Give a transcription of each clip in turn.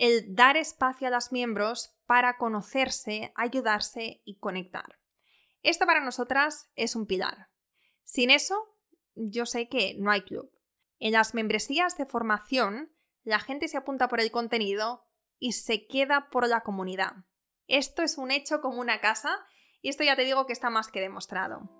el dar espacio a los miembros para conocerse, ayudarse y conectar. Esto para nosotras es un pilar. Sin eso, yo sé que no hay club. En las membresías de formación, la gente se apunta por el contenido y se queda por la comunidad. Esto es un hecho como una casa y esto ya te digo que está más que demostrado.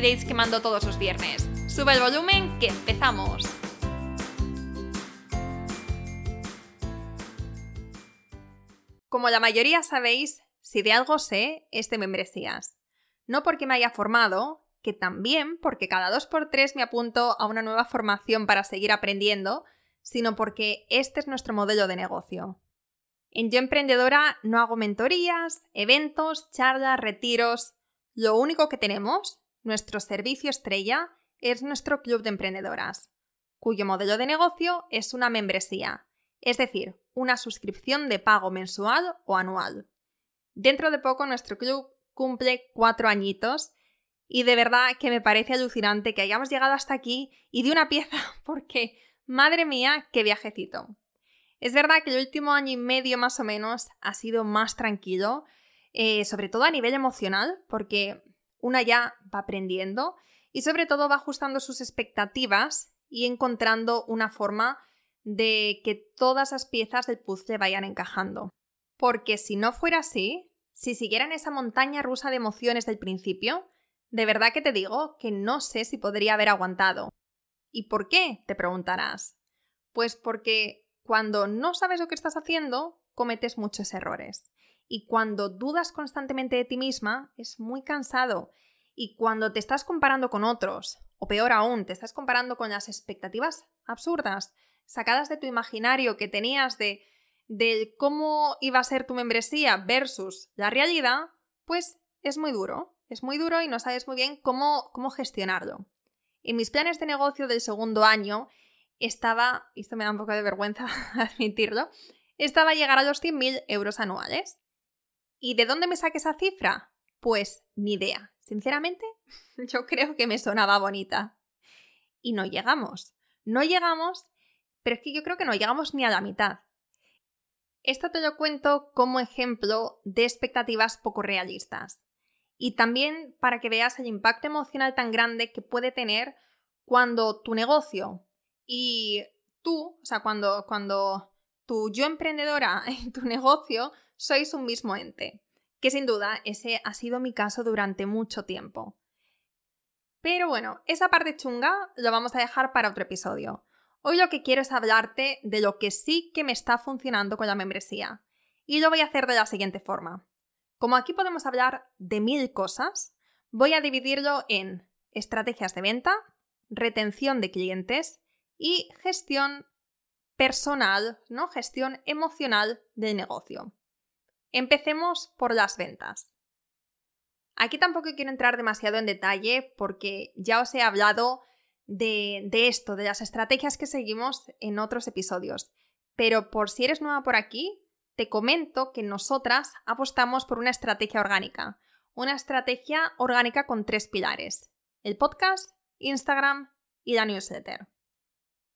dates que mando todos los viernes. Sube el volumen que empezamos. Como la mayoría sabéis, si de algo sé, es de membresías. No porque me haya formado, que también porque cada dos por tres me apunto a una nueva formación para seguir aprendiendo, sino porque este es nuestro modelo de negocio. En Yo Emprendedora no hago mentorías, eventos, charlas, retiros. Lo único que tenemos, nuestro servicio estrella, es nuestro club de emprendedoras, cuyo modelo de negocio es una membresía, es decir, una suscripción de pago mensual o anual. Dentro de poco nuestro club cumple cuatro añitos y de verdad que me parece alucinante que hayamos llegado hasta aquí y de una pieza porque, madre mía, qué viajecito. Es verdad que el último año y medio más o menos ha sido más tranquilo, eh, sobre todo a nivel emocional, porque una ya va aprendiendo y sobre todo va ajustando sus expectativas y encontrando una forma de que todas las piezas del puzzle vayan encajando. Porque si no fuera así, si siguieran esa montaña rusa de emociones del principio, de verdad que te digo que no sé si podría haber aguantado. ¿Y por qué? te preguntarás. Pues porque cuando no sabes lo que estás haciendo, cometes muchos errores. Y cuando dudas constantemente de ti misma, es muy cansado. Y cuando te estás comparando con otros, o peor aún, te estás comparando con las expectativas absurdas, sacadas de tu imaginario que tenías de de cómo iba a ser tu membresía versus la realidad, pues es muy duro. Es muy duro y no sabes muy bien cómo, cómo gestionarlo. En mis planes de negocio del segundo año estaba, y esto me da un poco de vergüenza admitirlo, estaba a llegar a los 100.000 euros anuales. ¿Y de dónde me saqué esa cifra? Pues ni idea. Sinceramente, yo creo que me sonaba bonita. Y no llegamos. No llegamos, pero es que yo creo que no llegamos ni a la mitad. Esto te lo cuento como ejemplo de expectativas poco realistas. Y también para que veas el impacto emocional tan grande que puede tener cuando tu negocio y tú, o sea, cuando, cuando tu yo emprendedora y tu negocio sois un mismo ente. Que sin duda ese ha sido mi caso durante mucho tiempo. Pero bueno, esa parte chunga lo vamos a dejar para otro episodio. Hoy lo que quiero es hablarte de lo que sí que me está funcionando con la membresía. Y lo voy a hacer de la siguiente forma. Como aquí podemos hablar de mil cosas, voy a dividirlo en estrategias de venta, retención de clientes y gestión personal, ¿no? Gestión emocional del negocio. Empecemos por las ventas. Aquí tampoco quiero entrar demasiado en detalle porque ya os he hablado de, esto, de las estrategias que seguimos en otros episodios. Pero por si eres nueva por aquí, te comento que nosotras apostamos por una estrategia orgánica. Una estrategia orgánica con tres pilares. El podcast, Instagram y la newsletter.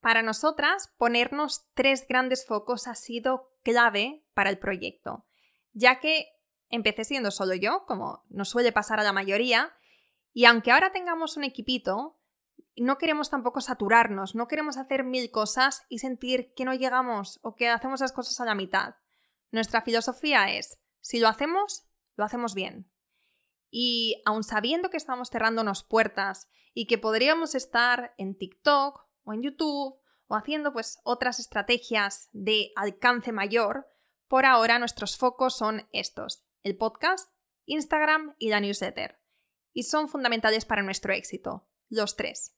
Para nosotras, ponernos tres grandes focos ha sido clave para el proyecto, ya que empecé siendo solo yo, como nos suele pasar a la mayoría, y aunque ahora tengamos un equipito, no queremos tampoco saturarnos, no queremos hacer mil cosas y sentir que no llegamos o que hacemos las cosas a la mitad. Nuestra filosofía es, si lo hacemos, lo hacemos bien. Y aun sabiendo que estamos cerrándonos puertas y que podríamos estar en TikTok o en YouTube o haciendo pues otras estrategias de alcance mayor, por ahora nuestros focos son estos, el podcast, Instagram y la newsletter. Y son fundamentales para nuestro éxito, los tres.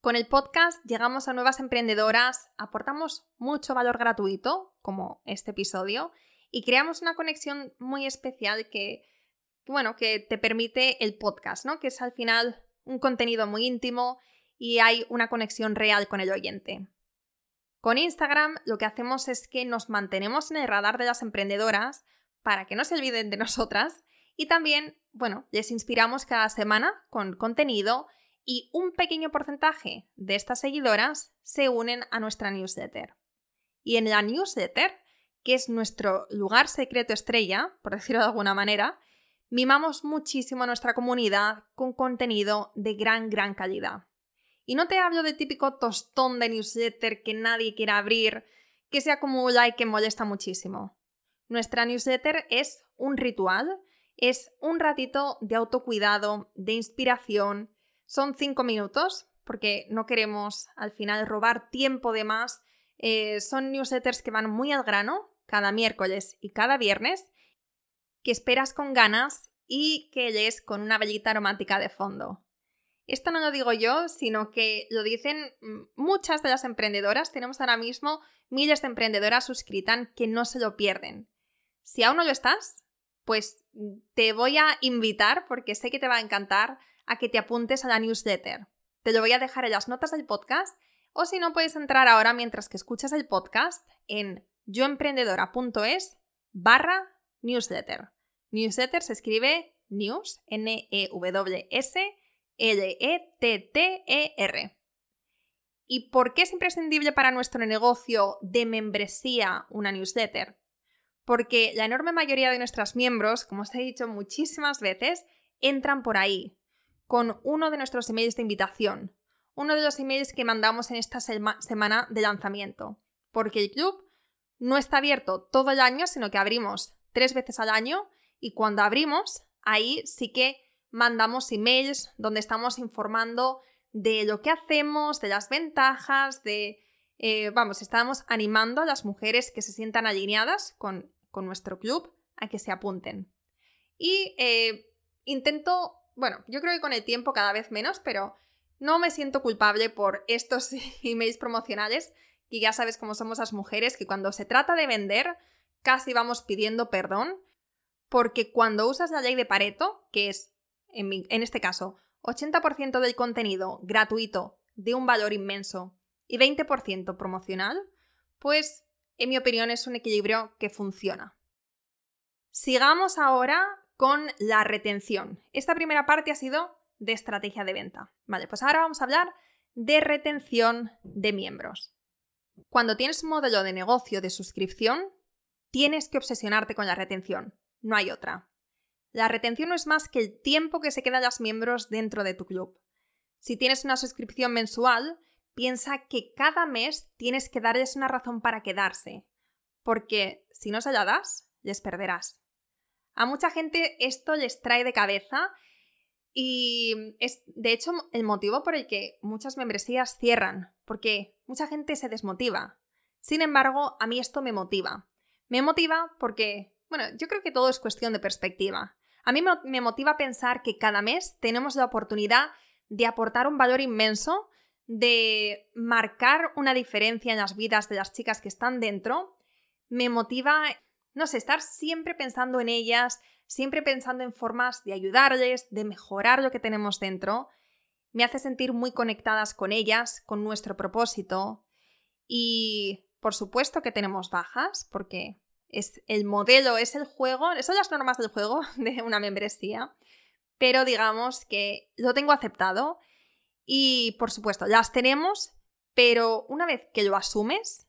Con el podcast llegamos a nuevas emprendedoras, aportamos mucho valor gratuito, como este episodio, y creamos una conexión muy especial que, bueno, que te permite el podcast, ¿no? Que es al final un contenido muy íntimo y hay una conexión real con el oyente. Con Instagram lo que hacemos es que nos mantenemos en el radar de las emprendedoras para que no se olviden de nosotras y también, bueno, les inspiramos cada semana con contenido y un pequeño porcentaje de estas seguidoras se unen a nuestra newsletter. Y en la newsletter que es nuestro lugar secreto estrella, por decirlo de alguna manera, mimamos muchísimo a nuestra comunidad con contenido de gran, gran calidad. Y no te hablo de típico tostón de newsletter que nadie quiere abrir, que se acumula y que molesta muchísimo. Nuestra newsletter es un ritual, es un ratito de autocuidado, de inspiración. Son cinco minutos, porque no queremos al final robar tiempo de más. Eh, son newsletters que van muy al grano, cada miércoles y cada viernes, que esperas con ganas y que lees con una velita aromática de fondo. Esto no lo digo yo, sino que lo dicen muchas de las emprendedoras. Tenemos ahora mismo miles de emprendedoras suscritas que no se lo pierden. Si aún no lo estás, pues te voy a invitar, porque sé que te va a encantar, a que te apuntes a la newsletter. Te lo voy a dejar en las notas del podcast, o si no, puedes entrar ahora mientras que escuchas el podcast en yoemprendedora.es barra newsletter. Newsletter se escribe news, N-E-W-S, L-E-T-T-E-R. ¿Y por qué es imprescindible para nuestro negocio de membresía una newsletter? Porque la enorme mayoría de nuestros miembros, como os he dicho muchísimas veces, entran por ahí, con uno de nuestros emails de invitación, uno de los emails que mandamos en esta semana de lanzamiento, porque el club no está abierto todo el año, sino que abrimos tres veces al año y cuando abrimos, ahí sí que mandamos emails donde estamos informando de lo que hacemos, de las ventajas, de... Eh, vamos, estamos animando a las mujeres que se sientan alineadas con, nuestro club a que se apunten. Y eh, intento, bueno, yo creo que con el tiempo cada vez menos, pero no me siento culpable por estos emails promocionales y ya sabes cómo somos las mujeres, que cuando se trata de vender, casi vamos pidiendo perdón, porque cuando usas la ley de Pareto, que es, en, en este caso, 80% del contenido gratuito de un valor inmenso y 20% promocional, pues en mi opinión es un equilibrio que funciona. Sigamos ahora con la retención. Esta primera parte ha sido de estrategia de venta. Vale, pues ahora vamos a hablar de retención de miembros. Cuando tienes un modelo de negocio de suscripción, tienes que obsesionarte con la retención. No hay otra. La retención no es más que el tiempo que se quedan los miembros dentro de tu club. Si tienes una suscripción mensual, piensa que cada mes tienes que darles una razón para quedarse, porque si no se la das, les perderás. A mucha gente esto les trae de cabeza y es de hecho el motivo por el que muchas membresías cierran, porque mucha gente se desmotiva. Sin embargo, a mí esto me motiva. Me motiva porque, bueno, yo creo que todo es cuestión de perspectiva. A mí me motiva pensar que cada mes tenemos la oportunidad de aportar un valor inmenso, de marcar una diferencia en las vidas de las chicas que están dentro. Me motiva, no sé, estar siempre pensando en ellas, siempre pensando en formas de ayudarles, de mejorar lo que tenemos dentro, me hace sentir muy conectadas con ellas, con nuestro propósito. Y por supuesto que tenemos bajas, porque es el modelo, es el juego, son las normas del juego de una membresía, pero digamos que lo tengo aceptado y por supuesto las tenemos, pero una vez que lo asumes,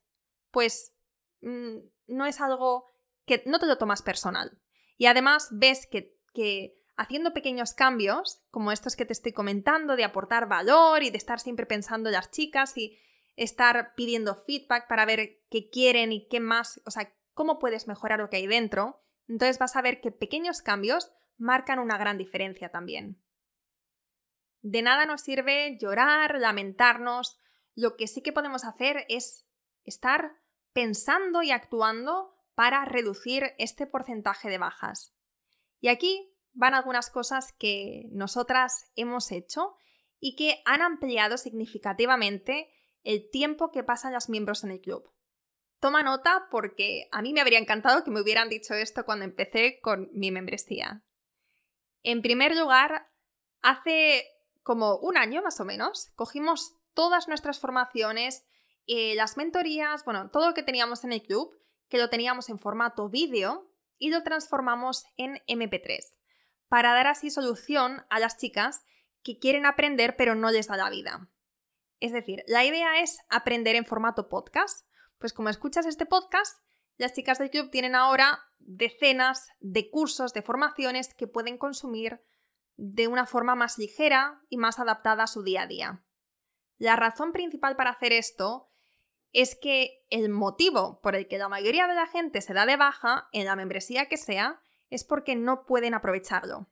pues mm, no es algo que no te lo tomas personal. Y además ves que, haciendo pequeños cambios, como estos que te estoy comentando, de aportar valor y de estar siempre pensando en las chicas y estar pidiendo feedback para ver qué quieren y qué más, o sea, cómo puedes mejorar lo que hay dentro, entonces vas a ver que pequeños cambios marcan una gran diferencia también. De nada nos sirve llorar, lamentarnos. Lo que sí que podemos hacer es estar pensando y actuando para reducir este porcentaje de bajas. Y aquí van algunas cosas que nosotras hemos hecho y que han ampliado significativamente el tiempo que pasan los miembros en el club. Toma nota porque a mí me habría encantado que me hubieran dicho esto cuando empecé con mi membresía. En primer lugar, hace como un año más o menos, cogimos todas nuestras formaciones, eh, las mentorías, bueno, todo lo que teníamos en el club, que lo teníamos en formato vídeo y lo transformamos en MP3, para dar así solución a las chicas que quieren aprender pero no les da la vida. Es decir, la idea es aprender en formato podcast. Pues como escuchas este podcast, las chicas del club tienen ahora decenas de cursos, de formaciones que pueden consumir de una forma más ligera y más adaptada a su día a día. La razón principal para hacer esto es que el motivo por el que la mayoría de la gente se da de baja en la membresía que sea es porque no pueden aprovecharlo.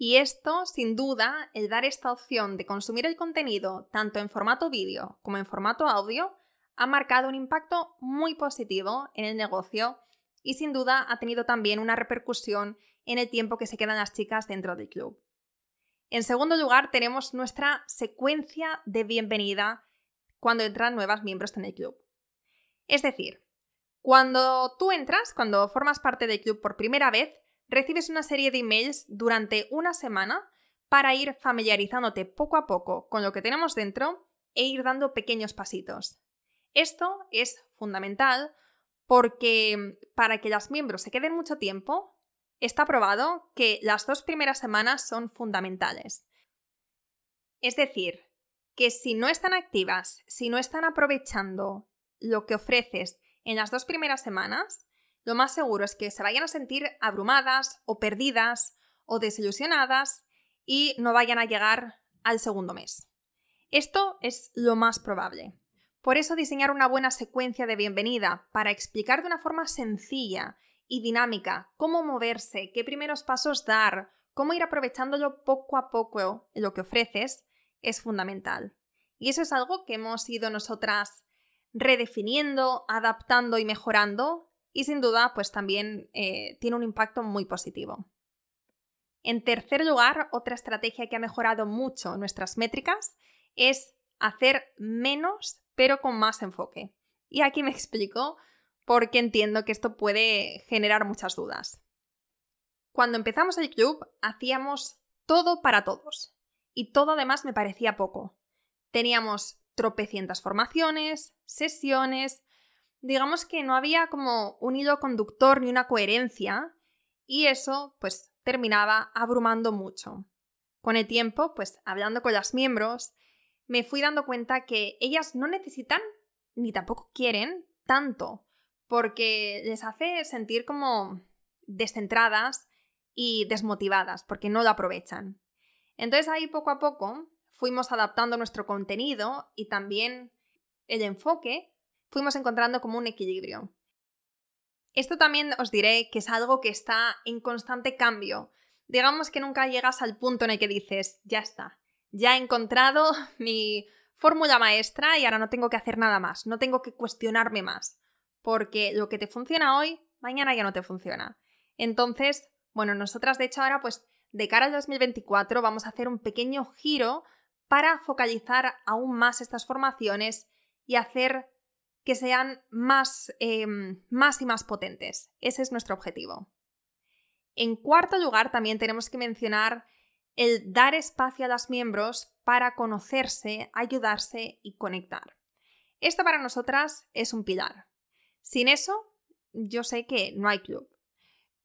Y esto, sin duda, el dar esta opción de consumir el contenido tanto en formato vídeo como en formato audio, ha marcado un impacto muy positivo en el negocio y sin duda ha tenido también una repercusión en el tiempo que se quedan las chicas dentro del club. En segundo lugar, tenemos nuestra secuencia de bienvenida cuando entran nuevas miembros en el club. Es decir, cuando tú entras, cuando formas parte del club por primera vez, recibes una serie de emails durante una semana para ir familiarizándote poco a poco con lo que tenemos dentro e ir dando pequeños pasitos. Esto es fundamental porque para que los miembros se queden mucho tiempo, está probado que las dos primeras semanas son fundamentales. Es decir, que si no están activas, si no están aprovechando lo que ofreces en las dos primeras semanas, lo más seguro es que se vayan a sentir abrumadas o perdidas o desilusionadas y no vayan a llegar al segundo mes. Esto es lo más probable. Por eso diseñar una buena secuencia de bienvenida para explicar de una forma sencilla y dinámica cómo moverse, qué primeros pasos dar, cómo ir aprovechándolo poco a poco lo que ofreces, es fundamental. Y eso es algo que hemos ido nosotras redefiniendo, adaptando y mejorando y sin duda pues también eh, tiene un impacto muy positivo. En tercer lugar, otra estrategia que ha mejorado mucho nuestras métricas es hacer menos pero con más enfoque. Y aquí me explico porque entiendo que esto puede generar muchas dudas. Cuando empezamos el club hacíamos todo para todos y todo además me parecía poco. Teníamos tropecientas formaciones, sesiones, digamos que no había como un hilo conductor ni una coherencia y eso pues terminaba abrumando mucho. Con el tiempo, pues hablando con las miembros, me fui dando cuenta que ellas no necesitan ni tampoco quieren tanto, porque les hace sentir como descentradas y desmotivadas, porque no lo aprovechan. Entonces ahí poco a poco fuimos adaptando nuestro contenido y también el enfoque, fuimos encontrando como un equilibrio. Esto también os diré que es algo que está en constante cambio. Digamos que nunca llegas al punto en el que dices, ya está, ya he encontrado mi fórmula maestra y ahora no tengo que hacer nada más, no tengo que cuestionarme más, porque lo que te funciona hoy, mañana ya no te funciona. Entonces, bueno, nosotras de hecho ahora pues de cara al 2024 vamos a hacer un pequeño giro para focalizar aún más estas formaciones y hacer que sean más, em, más y más potentes. Ese es nuestro objetivo. En cuarto lugar, también tenemos que mencionar el dar espacio a los miembros para conocerse, ayudarse y conectar. Esto para nosotras es un pilar. Sin eso, yo sé que no hay club.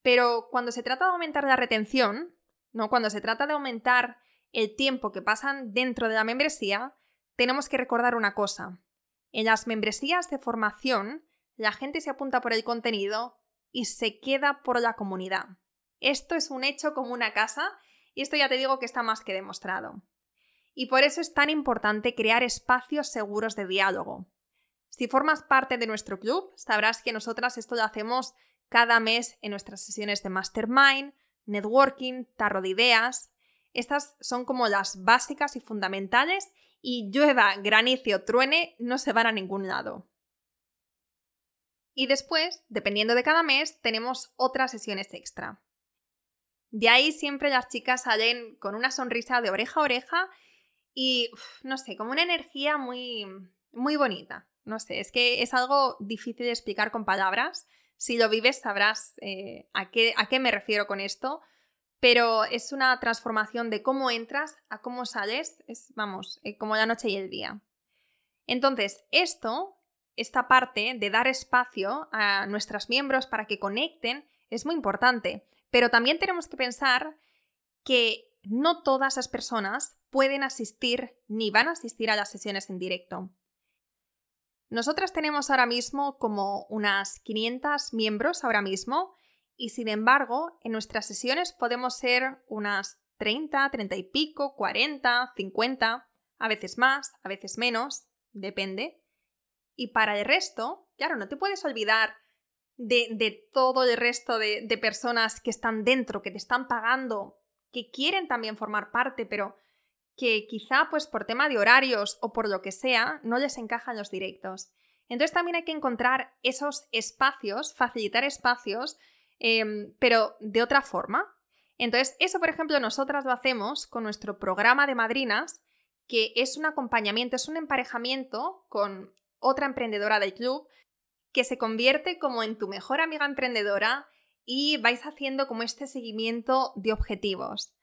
Pero cuando se trata de aumentar la retención, ¿no? Cuando se trata de aumentar el tiempo que pasan dentro de la membresía, tenemos que recordar una cosa. En las membresías de formación, la gente se apunta por el contenido y se queda por la comunidad. Esto es un hecho como una casa y esto ya te digo que está más que demostrado. Y por eso es tan importante crear espacios seguros de diálogo. Si formas parte de nuestro club, sabrás que nosotras esto lo hacemos cada mes en nuestras sesiones de mastermind, networking, tarro de ideas. Estas son como las básicas y fundamentales y llueva, granice o truene, no se van a ningún lado. Y después, dependiendo de cada mes, tenemos otras sesiones extra. De ahí siempre las chicas salen con una sonrisa de oreja a oreja y, no sé, como una energía muy, muy bonita. No sé, es que es algo difícil de explicar con palabras. Si lo vives sabrás eh, a, qué, a qué me refiero con esto, pero es una transformación de cómo entras a cómo sales, es, vamos, eh, como la noche y el día. Entonces, esto, esta parte de dar espacio a nuestros miembros para que conecten, es muy importante, pero también tenemos que pensar que no todas las personas pueden asistir ni van a asistir a las sesiones en directo. Nosotras tenemos ahora mismo como unas 500 miembros ahora mismo y sin embargo en nuestras sesiones podemos ser unas 30, 30 y pico, 40, 50, a veces más, a veces menos, depende. Y para el resto, claro, no te puedes olvidar de, todo el resto de, de personas que están dentro, que te están pagando, que quieren también formar parte, pero que quizá pues por tema de horarios o por lo que sea no les encajan los directos. Entonces también hay que encontrar esos espacios, facilitar espacios, em, pero de otra forma. Entonces eso, por ejemplo, nosotras lo hacemos con nuestro programa de madrinas, que es un acompañamiento, es un emparejamiento con otra emprendedora del club que se convierte como en tu mejor amiga emprendedora y vais haciendo como este seguimiento de objetivos.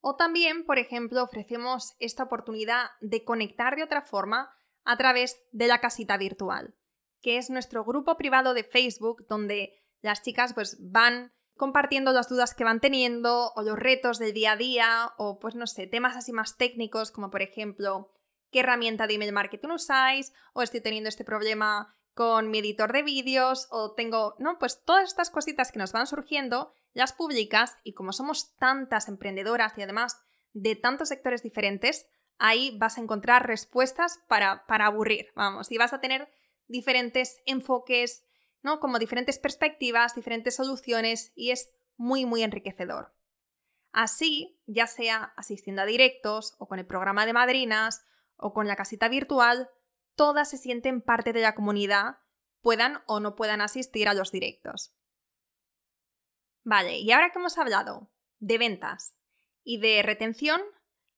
O también, por ejemplo, ofrecemos esta oportunidad de conectar de otra forma a través de la casita virtual, que es nuestro grupo privado de Facebook donde las chicas pues van compartiendo las dudas que van teniendo o los retos del día a día o pues no sé, temas así más técnicos como por ejemplo qué herramienta de email marketing usáis o estoy teniendo este problema con mi editor de vídeos o tengo, ¿no? Pues todas estas cositas que nos van surgiendo, las publicas y como somos tantas emprendedoras y además de tantos sectores diferentes, ahí vas a encontrar respuestas para, para aburrir, vamos, y vas a tener diferentes enfoques, ¿no? Como diferentes perspectivas, diferentes soluciones y es muy, muy enriquecedor. Así, ya sea asistiendo a directos o con el programa de madrinas o con la casita virtual, todas se sienten parte de la comunidad, puedan o no puedan asistir a los directos. Vale, y ahora que hemos hablado de ventas y de retención,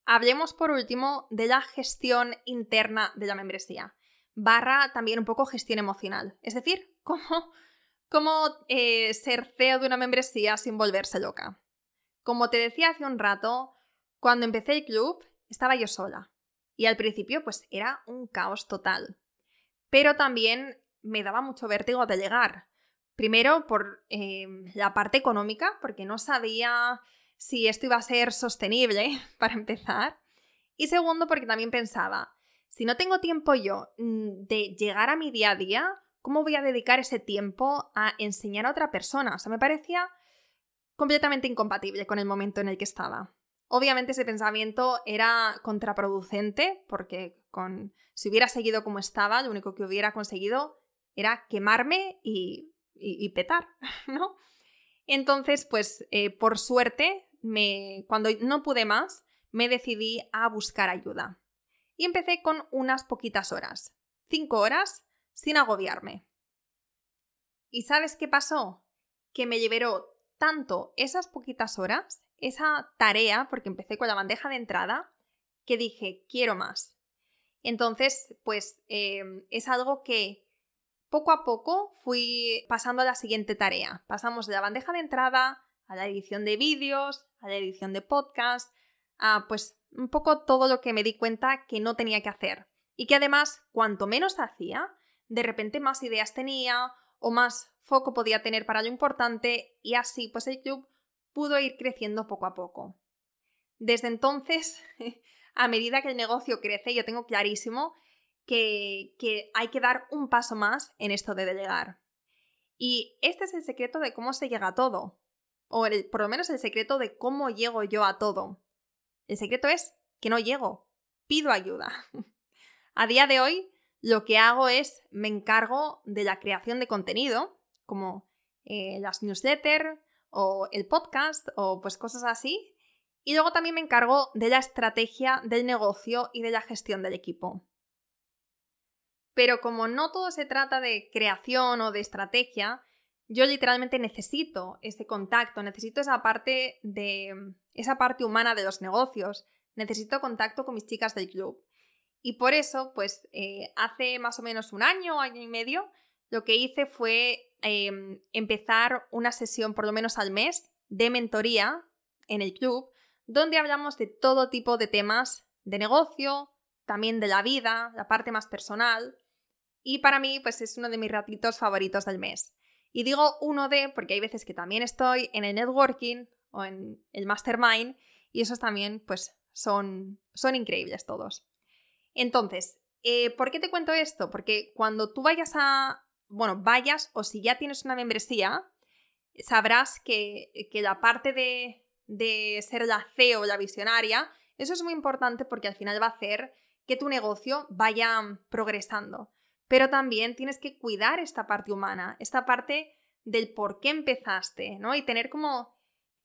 hablemos por último de la gestión interna de la membresía, barra también un poco gestión emocional, es decir, cómo, cómo eh, ser CEO de una membresía sin volverse loca. Como te decía hace un rato, cuando empecé el club estaba yo sola, y al principio pues era un caos total. Pero también me daba mucho vértigo de llegar. Primero por eh, la parte económica, porque no sabía si esto iba a ser sostenible, para empezar. Y segundo porque también pensaba, si no tengo tiempo yo mm, de llegar a mi día a día, ¿cómo voy a dedicar ese tiempo a enseñar a otra persona? O sea, me parecía completamente incompatible con el momento en el que estaba. Obviamente ese pensamiento era contraproducente porque con, si hubiera seguido como estaba, lo único que hubiera conseguido era quemarme y, petar, ¿no? Entonces, pues eh, por suerte, me, cuando no pude más, me decidí a buscar ayuda. Y empecé con unas poquitas horas, cinco horas, sin agobiarme. ¿Y sabes qué pasó? Que me liberó tanto esas poquitas horas esa tarea, porque empecé con la bandeja de entrada, que dije, quiero más. Entonces, pues em, es algo que poco a poco fui pasando a la siguiente tarea. Pasamos de la bandeja de entrada a la edición de vídeos, a la edición de podcast, a pues un poco todo lo que me di cuenta que no tenía que hacer. Y que además, cuanto menos hacía, de repente más ideas tenía o más foco podía tener para lo importante y así pues el club pudo ir creciendo poco a poco. Desde entonces, a medida que el negocio crece, yo tengo clarísimo que, hay que dar un paso más en esto de delegar. Y este es el secreto de cómo se llega a todo, o por lo menos el secreto de cómo llego yo a todo. El secreto es que no llego, pido ayuda. a día de hoy, lo que hago es me encargo de la creación de contenido, como eh, las newsletters, o el podcast o pues cosas así. Y luego también me encargo de la estrategia del negocio y de la gestión del equipo. Pero como no todo se trata de creación o de estrategia, yo literalmente necesito ese contacto, necesito esa parte de esa parte humana de los negocios, necesito contacto con mis chicas del club. Y por eso, pues eh, hace más o menos un año, año y medio, lo que hice fue em, empezar una sesión por lo menos al mes de mentoría en el club, donde hablamos de todo tipo de temas de negocio, también de la vida, la parte más personal. Y para mí, pues es uno de mis ratitos favoritos del mes. Y digo uno de porque hay veces que también estoy en el networking o en el mastermind y esos también, pues son, son increíbles todos. Entonces, eh, ¿por qué te cuento esto? Porque cuando tú vayas a, bueno, vayas o si ya tienes una membresía, sabrás que, que la parte de, de ser la CEO, la visionaria, eso es muy importante porque al final va a hacer que tu negocio vaya progresando. Pero también tienes que cuidar esta parte humana, esta parte del por qué empezaste, ¿no? Y tener como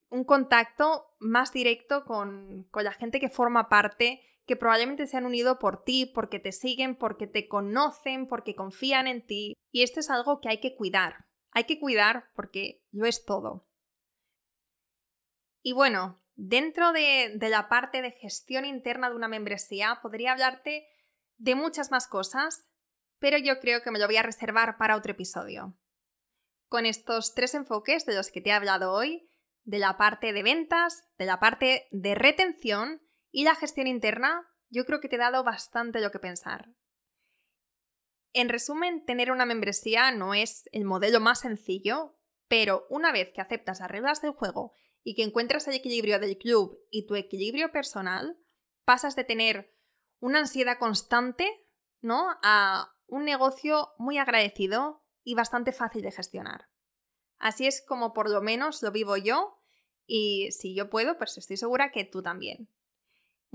un contacto más directo con, con la gente que forma parte que probablemente se han unido por ti, porque te siguen, porque te conocen, porque confían en ti. Y esto es algo que hay que cuidar. Hay que cuidar porque lo es todo. Y bueno, dentro de, de la parte de gestión interna de una membresía podría hablarte de muchas más cosas, pero yo creo que me lo voy a reservar para otro episodio. Con estos tres enfoques de los que te he hablado hoy, de la parte de ventas, de la parte de retención y la gestión interna, yo creo que te he dado bastante lo que pensar. En resumen, tener una membresía no es el modelo más sencillo, pero una vez que aceptas las reglas del juego y que encuentras el equilibrio del club y tu equilibrio personal, pasas de tener una ansiedad constante, ¿no? a un negocio muy agradecido y bastante fácil de gestionar. Así es como por lo menos lo vivo yo y si yo puedo, pues estoy segura que tú también.